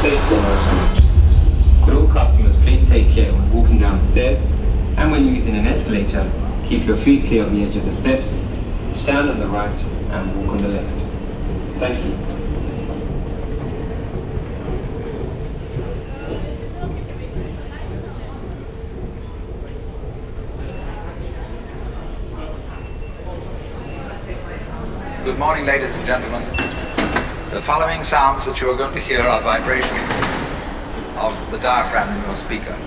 Could all customers please take care when walking down the stairs and when using an escalator, keep your feet clear on the edge of the steps, stand on the right and walk on the left. Thank you. Good morning, ladies and gentlemen. The following sounds that you are going to hear are vibrations of the diaphragm in your speaker.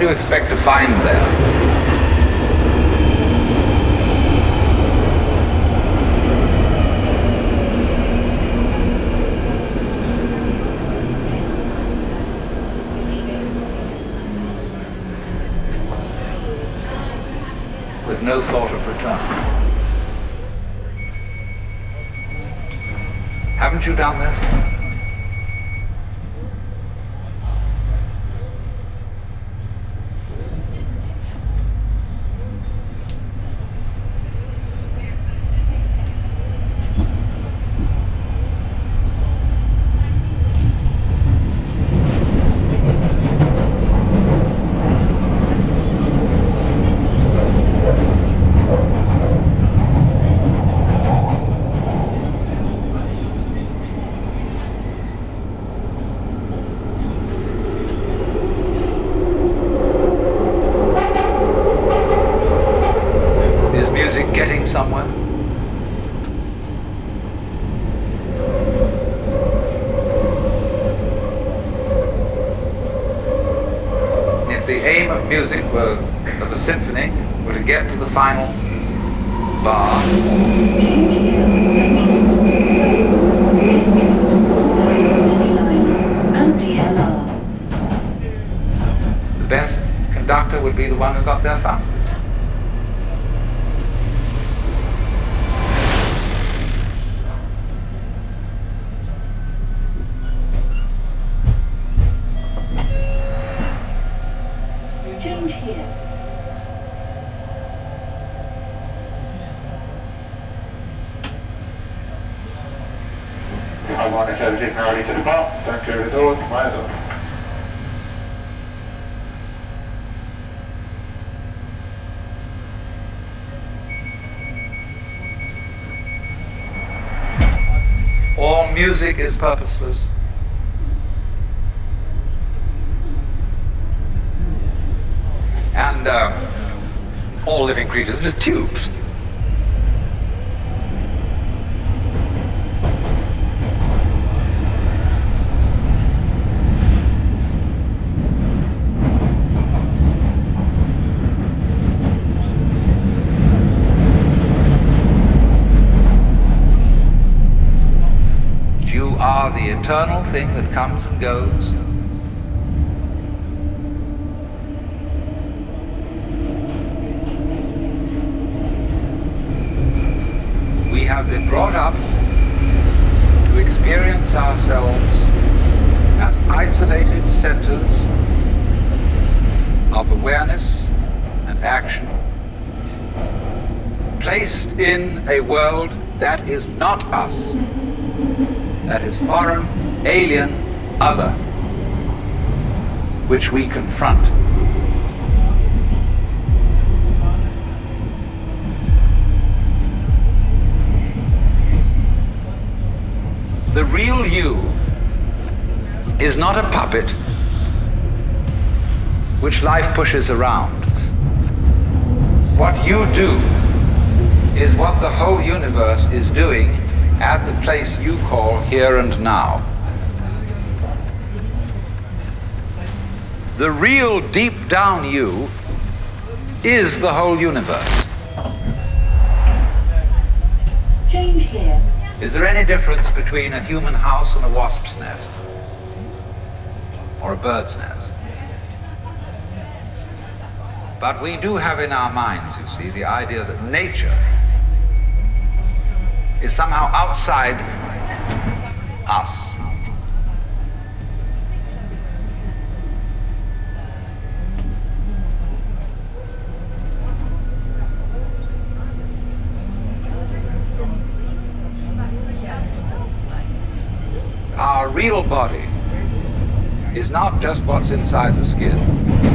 Do you expect to find there? with no thought of return. Haven't you done this? Is music getting somewhere? If the aim of music were, of a symphony, were to get to the final bar, the best conductor would be the one who got there fastest. Change here. Harmonica 17 early to the bar. Don't clear the door, mind up. Music is purposeless. And uh, all living creatures are tubes. You are the eternal thing that comes and goes. We have been brought up to experience ourselves as isolated centers of awareness and action, placed in a world that is not us that is foreign, alien, other, which we confront. The real you is not a puppet which life pushes around. what you do is what the whole universe is doing at the place you call here and now. The real deep down you is the whole universe. Change here. Is there any difference between a human house and a wasp's nest? Or a bird's nest? But we do have in our minds, you see, the idea that nature is somehow outside us. Our real body is not just what's inside the skin.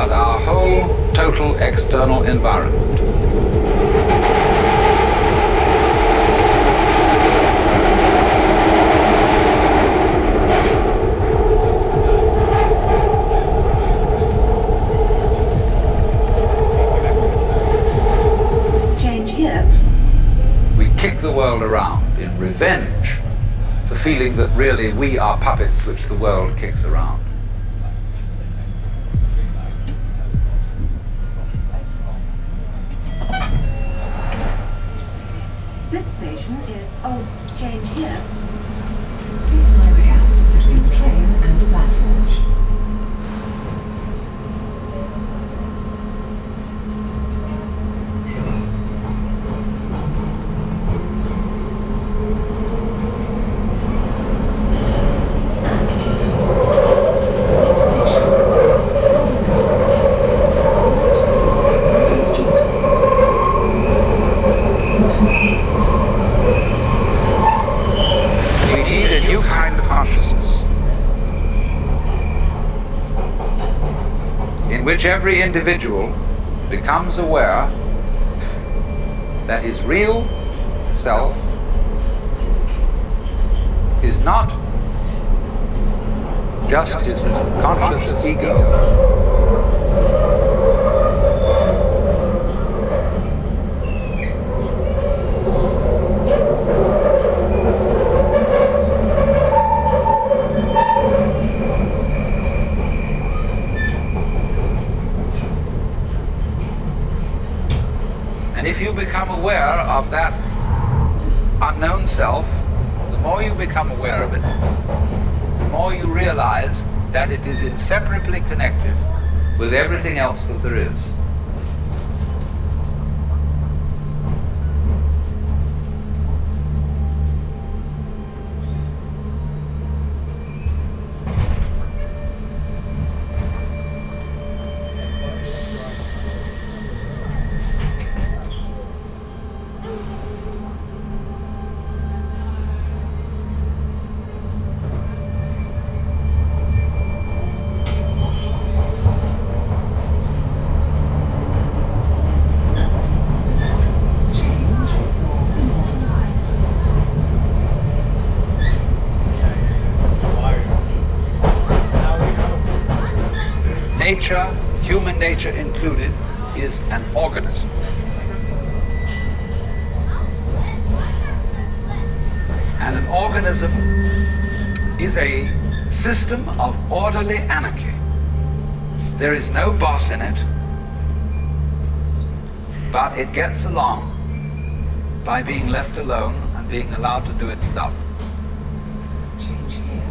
but our whole total external environment. Change here. We kick the world around in revenge for feeling that really we are puppets which the world kicks around. This station is. Oh, change here. Please mind the gap between the train and the platforms. We need a new kind of consciousness in which every individual becomes aware that his real self is not just his conscious ego. And if you become aware of that unknown self, the more you become aware of it, the more you realize that it is inseparably connected with everything else that there is. Nature included, is an organism. And an organism is a system of orderly anarchy. There is no boss in it, but it gets along by being left alone and being allowed to do its stuff. Change here.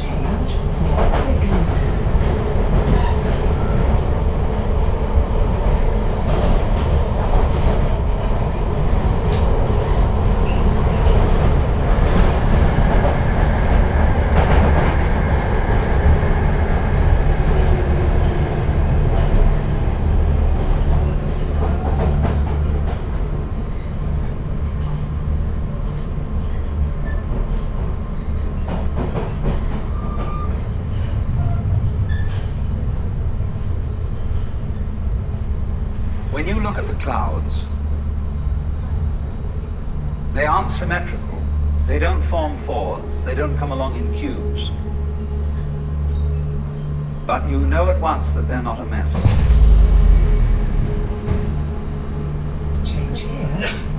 Change for Wickham. They aren't symmetrical. They don't form fours. They don't come along in cubes. But you know at once that they're not a mess. Change here.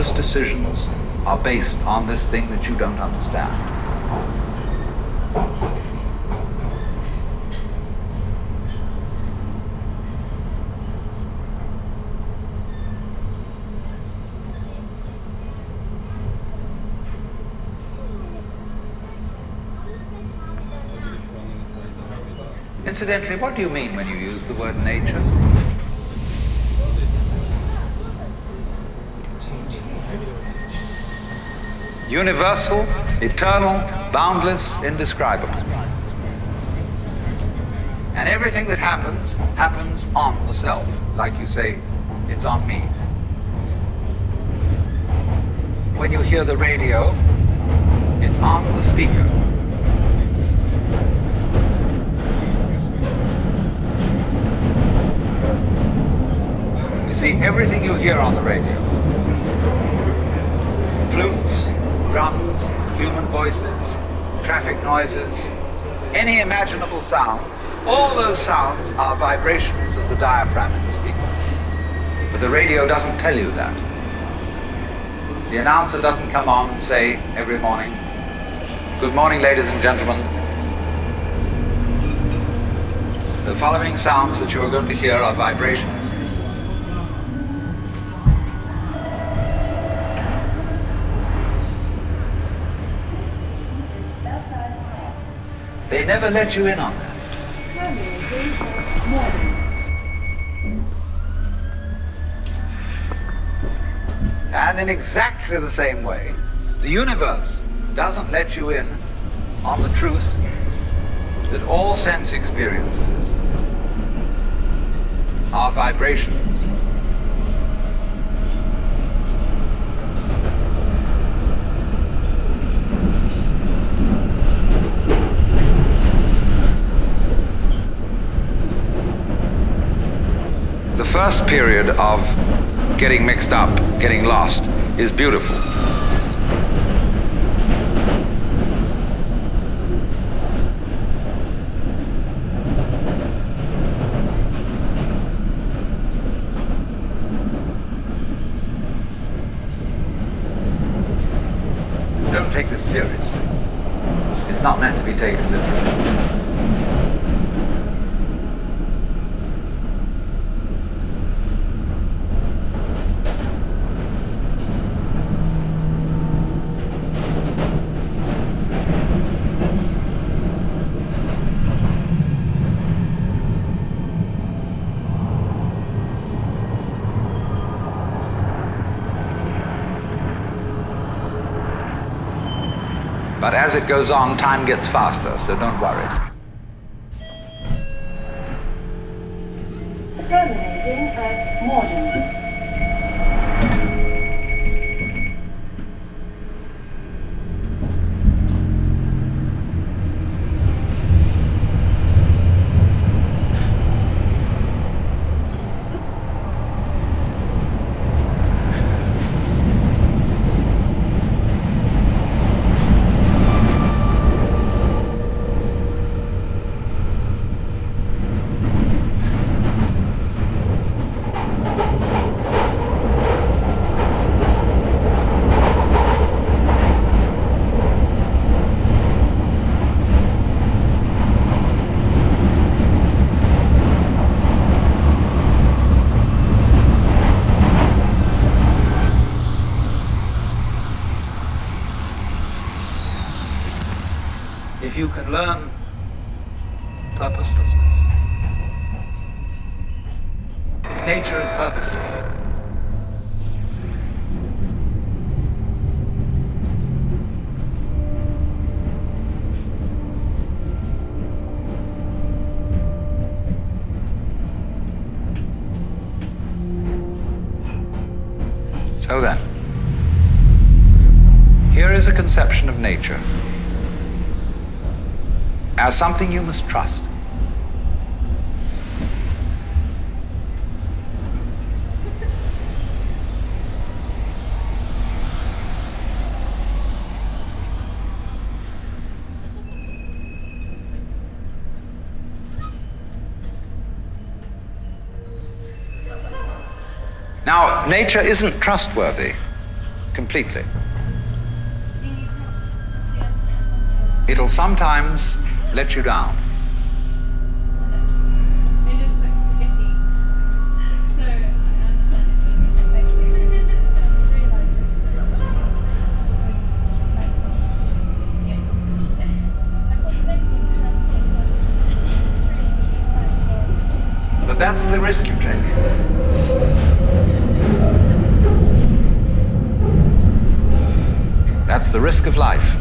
Conscious decisions are based on this thing that you don't understand. Incidentally, what do you mean when you use the word nature? Universal, eternal, boundless, indescribable. And everything that happens, happens on the self. Like you say, it's on me. When you hear the radio, it's on the speaker. You see, everything you hear on the radio, flutes, drums, human voices, traffic noises, any imaginable sound, all those sounds are vibrations of the diaphragm in the speaker. But the radio doesn't tell you that. The announcer doesn't come on and say every morning, Good morning, ladies and gentlemen. The following sounds that you are going to hear are vibrations. They never let you in on that. And in exactly the same way, the universe doesn't let you in on the truth that all sense experiences are vibrations. The first period of getting mixed up, getting lost, is beautiful. Don't take this seriously. It's not meant to be taken literally. As it goes on, time gets faster, so don't worry. If you can learn purposelessness. Nature is purposeless. So then, here is a conception of nature as something you must trust. Now, nature isn't trustworthy completely. It'll sometimes let you down. It looks like spaghetti. So I understand it. Thank you. I just realised it's um, Yes. I thought the next one's trying to But that's the risk you take. That's the risk of life.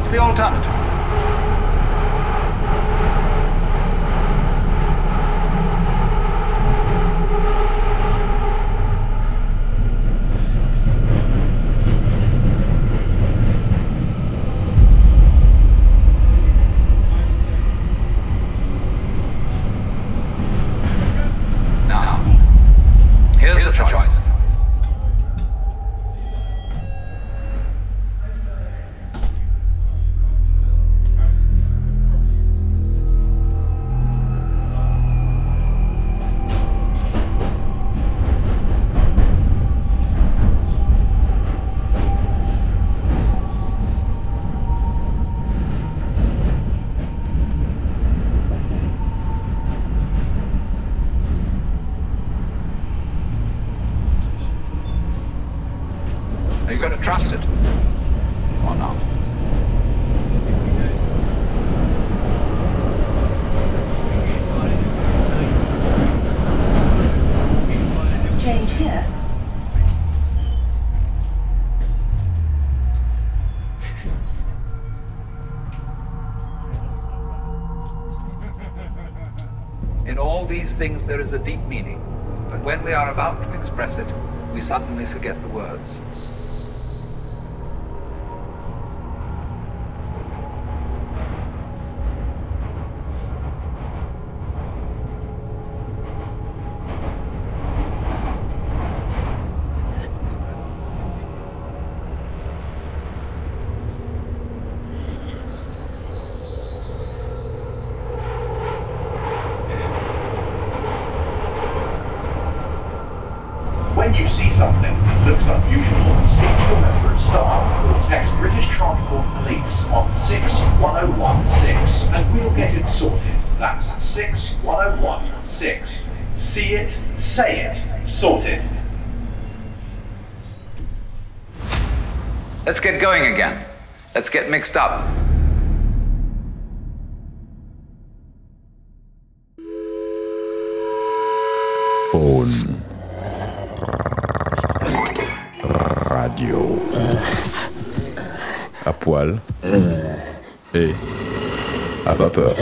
What's the alternative? Are you going to trust it or not? Change here. In all these things there is a deep meaning, but when we are about to express it, we suddenly forget the words. When you see something that looks unusual, speak to a member of staff or text British Transport Police on 61016 and we'll get it sorted. That's 61016. See it, say it, sorted. Let's get going again. Let's get mixed up. Phaune. Radio. À poil. Et à vapeur.